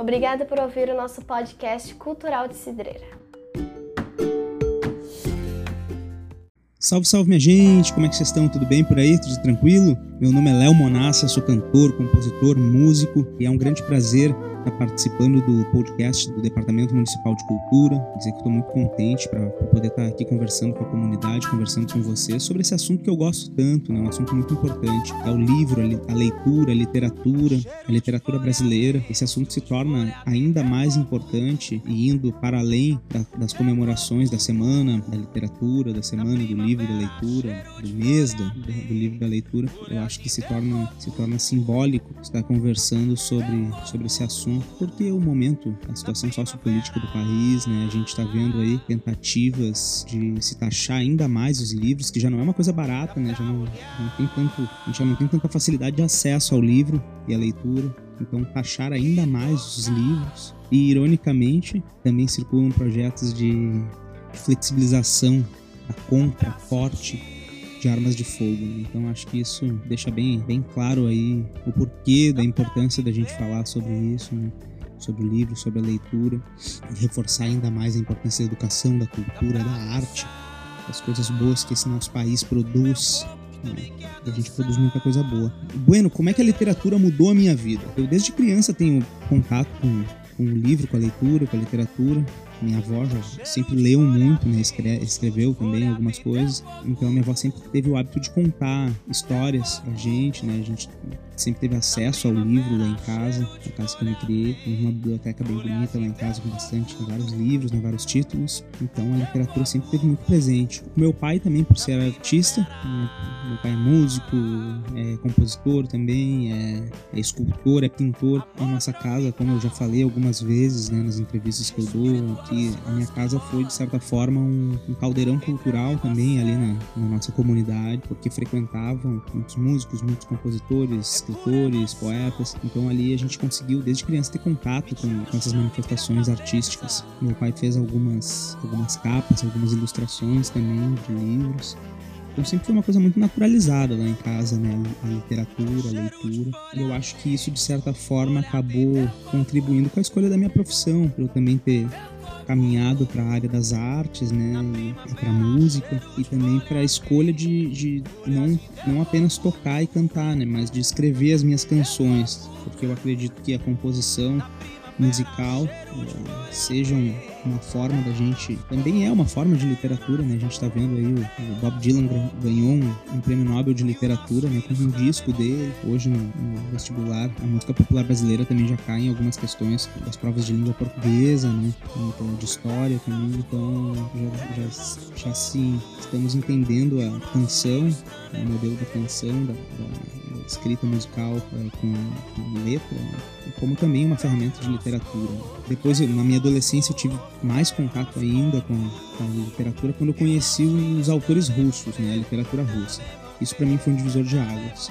Obrigada por ouvir o nosso podcast Cultural de Cidreira. Salve, salve minha gente, como é que vocês estão? Tudo bem por aí? Tudo tranquilo? Meu nome é Léo Monassa, sou cantor, compositor, músico e é um grande prazer estar participando do podcast do Departamento Municipal de Cultura. Dizer que estou muito contente para poder estar aqui conversando com a comunidade, conversando com vocês sobre esse assunto que eu gosto tanto, né? um assunto muito importante. É o livro, a leitura, a literatura, a literatura brasileira. Esse assunto se torna ainda mais importante e indo para além das comemorações da semana da literatura, da semana do livro da leitura, do mês do, do livro da leitura. Eu acho que se torna, se torna simbólico estar conversando sobre, sobre esse assunto, porque o momento, a situação sociopolítica do país, né, a gente está vendo aí tentativas de se taxar ainda mais os livros, que já não é uma coisa barata, né, já não, não tem tanto, a gente já não tem tanta facilidade de acesso ao livro e à leitura, então taxar ainda mais os livros. E ironicamente, também circulam projetos de flexibilização da compra forte de armas de fogo. Né? Então acho que isso deixa bem, bem claro aí o porquê da importância da gente falar sobre isso, né? sobre o livro, sobre a leitura, e reforçar ainda mais a importância da educação, da cultura, da arte, das coisas boas que esse nosso país produz. Né? A gente produz muita coisa boa. Bueno, como é que a literatura mudou a minha vida? Eu desde criança tenho contato com, com o livro, com a leitura, com a literatura. Minha avó sempre leu muito, né? escreveu também algumas coisas. Então minha avó sempre teve o hábito de contar histórias pra gente, né? A gente sempre teve acesso ao livro lá em casa, na casa que eu me criei. Uma biblioteca bem bonita lá em casa, com bastante, com vários livros, né, vários títulos. Então a literatura sempre esteve muito presente. O meu pai também, por ser artista, né, meu pai é músico, é compositor também, é, é escultor, é pintor. A nossa casa, como eu já falei algumas vezes né, nas entrevistas que eu dou, que a minha casa foi, de certa forma, um, um caldeirão cultural também ali na, na nossa comunidade, porque frequentavam muitos músicos, muitos compositores, escritores, poetas. Então ali a gente conseguiu desde criança ter contato com, com essas manifestações artísticas. Meu pai fez algumas, algumas capas, algumas ilustrações também de livros. Então sempre foi uma coisa muito naturalizada lá em casa, né? A literatura, a leitura. E eu acho que isso, de certa forma, acabou contribuindo com a escolha da minha profissão, para eu também ter caminhado para a área das artes, né, para música e também para a escolha de, de não, não apenas tocar e cantar, né, mas de escrever as minhas canções, porque eu acredito que a composição musical sejam uma forma da gente. Também é uma forma de literatura, né? A gente está vendo aí o, Bob Dylan ganhou um, um, prêmio Nobel de literatura, né? Com um disco dele. Hoje no, no, vestibular, a música popular brasileira também já cai em algumas questões das provas de língua portuguesa, né? Então, de história também. Então, já, já, já estamos entendendo a canção, o modelo da canção, da, da, da escrita musical é, com, com letra, né? como também uma ferramenta de literatura. Depois, na minha adolescência, eu tive mais contato ainda com, com a literatura quando eu conheci os autores russos, né, a literatura russa. Isso para mim foi um divisor de águas.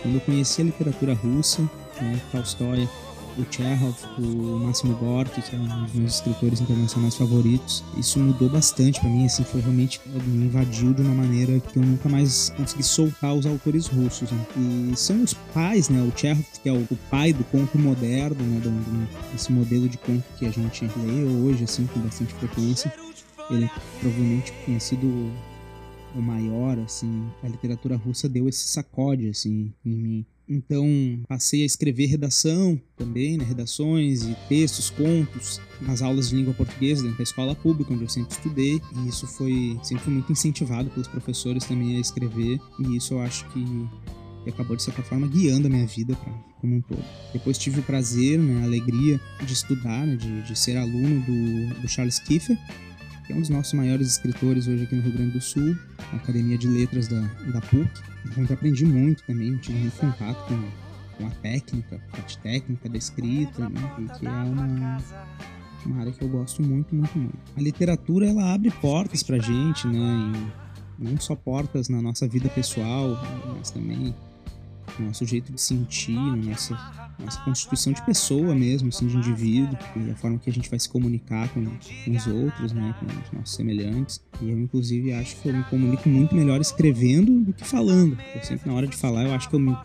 Quando eu conheci a literatura russa, né, Tolstói, o Chekhov, o Máximo Gorky, que é um dos meus escritores internacionais favoritos. Isso mudou bastante para mim, assim, foi realmente me invadiu de uma maneira que eu nunca mais consegui soltar os autores russos. Né? E são os pais, né? O Chekhov, que é o, o pai do conto moderno, né? Do, do, esse modelo de conto que a gente lê hoje, assim, com bastante frequência. Ele provavelmente tenha sido o maior, assim, a literatura russa deu esse sacode, assim, em mim. Então, passei a escrever redação também, né, redações e textos, contos, nas aulas de língua portuguesa dentro da escola pública, onde eu sempre estudei, e isso foi sempre foi muito incentivado pelos professores também a escrever, e isso eu acho que, acabou de certa forma guiando a minha vida pra, como um todo. Depois tive o prazer, né, a alegria de estudar, né, de, de ser aluno do, do Charles Kiefer, que é um dos nossos maiores escritores hoje aqui no Rio Grande do Sul, na Academia de Letras da, da PUC, onde aprendi muito também, tive muito contato com, com a técnica, a parte técnica da escrita, né, e que é uma, uma área que eu gosto muito, muito, muito. A literatura, ela abre portas pra gente, né, e não só portas na nossa vida pessoal, mas também no nosso jeito de sentir, na nossa, nossa constituição de pessoa mesmo, assim, de indivíduo, e a forma que a gente vai se comunicar com, com os outros, né, com os nossos semelhantes. E eu, inclusive, acho que eu me comunico muito melhor escrevendo do que falando. Eu sempre, na hora de falar, eu acho que eu me,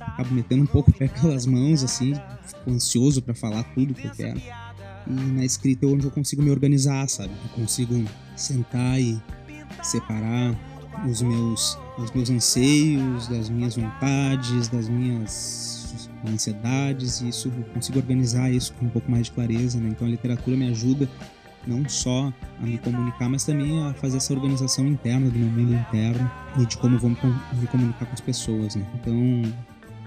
acabo metendo um pouco pelas mãos, assim, fico ansioso para falar tudo que eu quero. E na escrita é onde eu consigo me organizar, sabe? Eu consigo sentar e separar os meus, os meus anseios, das minhas vontades, das minhas ansiedades, e isso consigo organizar isso com um pouco mais de clareza, né? Então a literatura me ajuda não só a me comunicar, mas também a fazer essa organização interna do meu mundo interno e de como vou me comunicar com as pessoas, né? Então,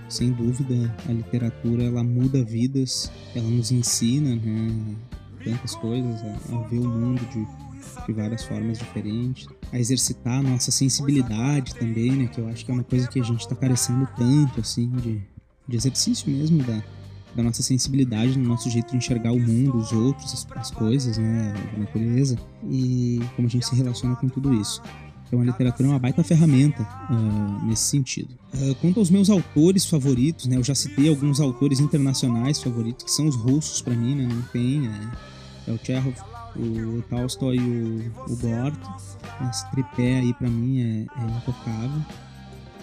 sem dúvida, a literatura ela muda vidas, ela nos ensina, né? Tantas coisas, a, a ver o mundo de de várias formas diferentes, a exercitar a nossa sensibilidade também, né? Que eu acho que é uma coisa que a gente está carecendo tanto, assim, de, de exercício mesmo da, da nossa sensibilidade, no nosso jeito de enxergar o mundo, os outros, as, as coisas, né? A natureza e como a gente se relaciona com tudo isso. Então a literatura é uma baita ferramenta uh, nesse sentido. Uh, quanto aos meus autores favoritos, né? Eu já citei alguns autores internacionais favoritos que são os russos para mim, né? Não tem é, é o Chekhov, o Tolstói e o, o Gort. Esse tripé aí para mim é, é intocável.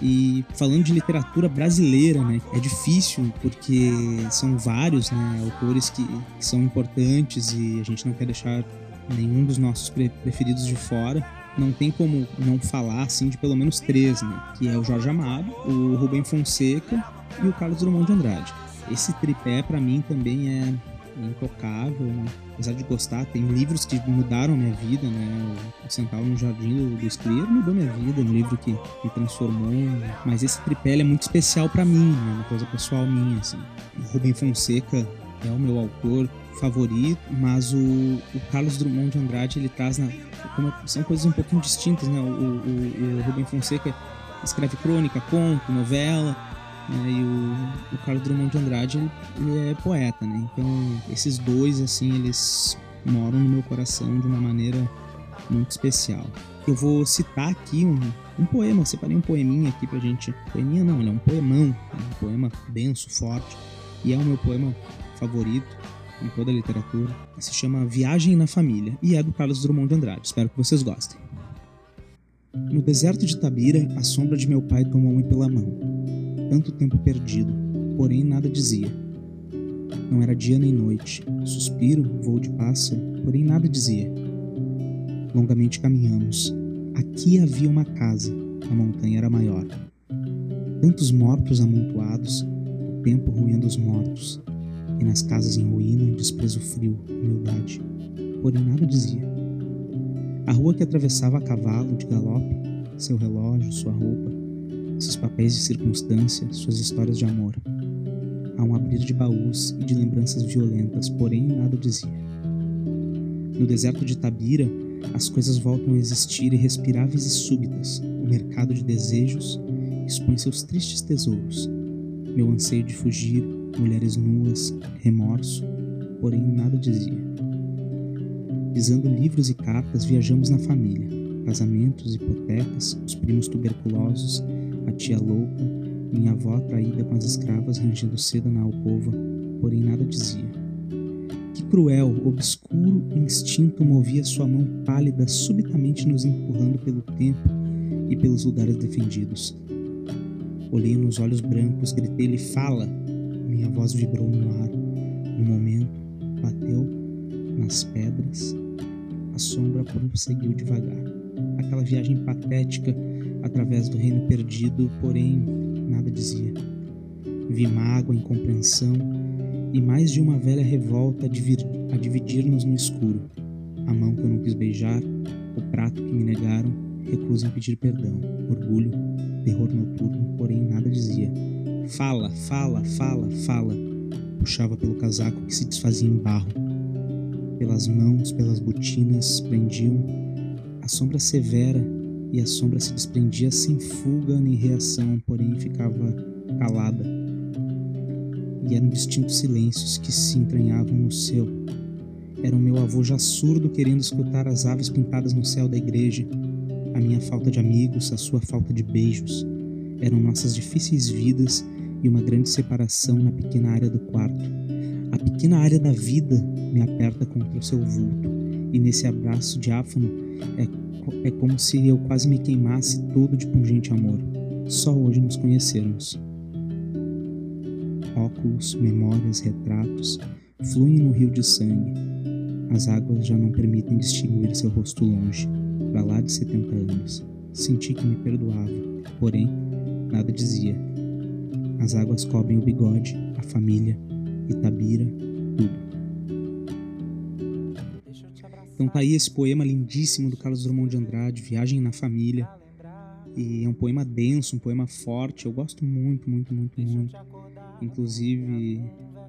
E falando de literatura brasileira, né, é difícil porque são vários né, autores que, que, são importantes e a gente não quer deixar nenhum dos nossos preferidos de fora. Não tem como não falar assim de pelo menos três, né, que é o Jorge Amado, o Rubem Fonseca e o Carlos Drummond de Andrade. Esse tripé para mim também é intocável, né? apesar de gostar, tem livros que mudaram minha vida, né? O Centauro no Jardim do, Escolher mudou minha vida, um livro que me transformou, mas esse tripé é muito especial para mim, né? Uma coisa pessoal minha, assim. O Rubem Fonseca é o meu autor favorito, mas o, o Carlos Drummond de Andrade, ele traz na, como, são coisas um pouquinho distintas, né? O, o, o Rubem Fonseca escreve crônica, conto, novela, né? E o, o Carlos Drummond de Andrade, ele, é poeta, né? Então, esses dois, assim, eles moram no meu coração de uma maneira muito especial. Eu vou citar aqui um, um poema, eu separei um poeminha aqui pra gente. Poeminha não, ele é um poemão, né? um poema denso, forte, e é o meu poema favorito em toda a literatura. Se chama Viagem na Família e é do Carlos Drummond de Andrade. Espero que vocês gostem. No deserto de Tabira, a sombra de meu pai tomou-me pela mão tanto tempo perdido, porém nada dizia. Não era dia nem noite, suspiro, voo de pássaro, porém nada dizia. Longamente caminhamos. Aqui havia uma casa, a montanha era maior. Tantos mortos amontoados, o tempo ruindo os mortos, e nas casas em ruína, desprezo frio, humildade, porém nada dizia. A rua que atravessava a cavalo de galope, seu relógio, sua roupa, seus papéis de circunstância, suas histórias de amor. Há um abrir de baús e de lembranças violentas, porém nada dizia. No deserto de Tabira, as coisas voltam a existir irrespiráveis e súbitas. O mercado de desejos expõe seus tristes tesouros. Meu anseio de fugir, mulheres nuas, remorso, porém nada dizia. Pisando livros e cartas, viajamos na família. Casamentos, hipotecas, os primos tuberculosos, a tia louca, minha avó traída com as escravas rangendo seda na alcova, porém nada dizia. Que cruel, obscuro instinto movia sua mão pálida subitamente nos empurrando pelo tempo e pelos lugares defendidos. Olhei nos olhos brancos, gritei-lhe: Fala! Minha voz vibrou no ar. No momento, bateu nas pedras. A sombra prosseguiu devagar. Aquela viagem patética através do reino perdido, porém nada dizia. Vi mágoa, incompreensão e mais de uma velha revolta a dividir-nos no escuro. A mão que eu não quis beijar, o prato que me negaram, recusa em pedir perdão. Orgulho, terror noturno, porém nada dizia. Fala, fala, fala, fala. Puxava pelo casaco que se desfazia em barro. Pelas mãos, pelas botinas, prendiam a sombra severa e a sombra se desprendia sem fuga nem reação, porém ficava calada. E eram distintos silêncios que se entranhavam no céu. Era o meu avô já surdo querendo escutar as aves pintadas no céu da igreja, a minha falta de amigos, a sua falta de beijos. eram nossas difíceis vidas e uma grande separação na pequena área do quarto. A pequena área da vida me aperta contra o seu vulto, e nesse abraço diáfano é, é como se eu quase me queimasse todo de pungente amor. Só hoje nos conhecermos. Óculos, memórias, retratos fluem no rio de sangue. As águas já não permitem distinguir seu rosto longe, para lá de 70 anos. Senti que me perdoava, porém, nada dizia. As águas cobrem o bigode, a família, Itabira, tudo. Então tá aí esse poema lindíssimo do Carlos Drummond de Andrade, Viagem na Família. E é um poema denso, um poema forte. Eu gosto muito, muito, muito, muito. Inclusive,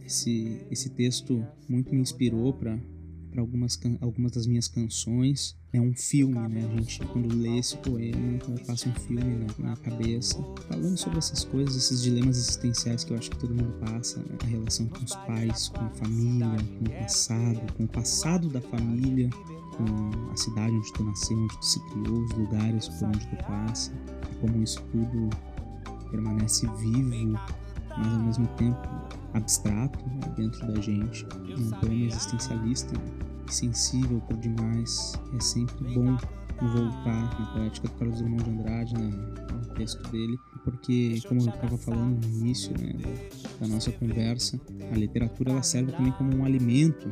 esse, esse texto muito me inspirou para para algumas, algumas das minhas canções. É um filme, né? A gente, quando lê esse poema, então passa um filme na, na, cabeça, falando sobre essas coisas, esses dilemas existenciais que eu acho que todo mundo passa, né? A relação com os pais, com a família, com o passado, com o passado da família, com a cidade onde tu nasceu, onde tu se criou, os lugares por onde tu passa, como isso tudo permanece vivo, mas ao mesmo tempo abstrato né, dentro da gente. É um poema existencialista né, sensível por demais. É sempre bom voltar na poética do Carlos Drummond de Andrade, né, no texto dele, porque, como eu estava falando no início né, da nossa conversa, a literatura ela serve também como um alimento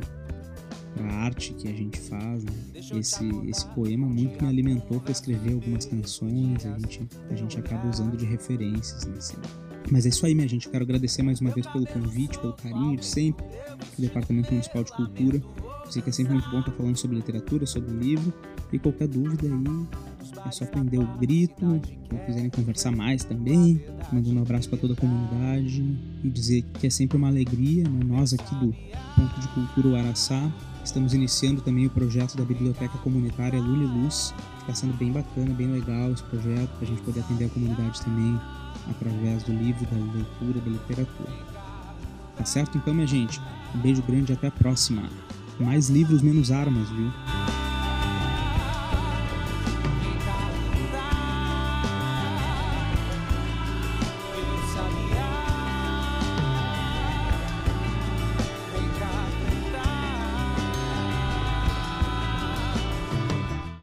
para a arte que a gente faz. Né? Esse, esse poema muito me alimentou para escrever algumas canções, a gente, a gente acaba usando de referências. Né. Mas é isso aí, minha gente. Quero agradecer mais uma vez pelo convite, pelo carinho de sempre do Departamento Municipal de Cultura. sei que é sempre muito bom estar falando sobre literatura, sobre livro. E qualquer dúvida aí, é só prender o grito. Se quiserem conversar mais também, mandando um abraço para toda a comunidade e dizer que é sempre uma alegria. Né? Nós aqui do Ponto de Cultura o Araçá estamos iniciando também o projeto da Biblioteca Comunitária Lula e Luz. Está sendo bem bacana, bem legal esse projeto, para a gente poder atender a comunidade também através do livro, da leitura, da literatura. Tá certo? Então, minha gente, um beijo grande e até a próxima. Mais livros, menos armas, viu?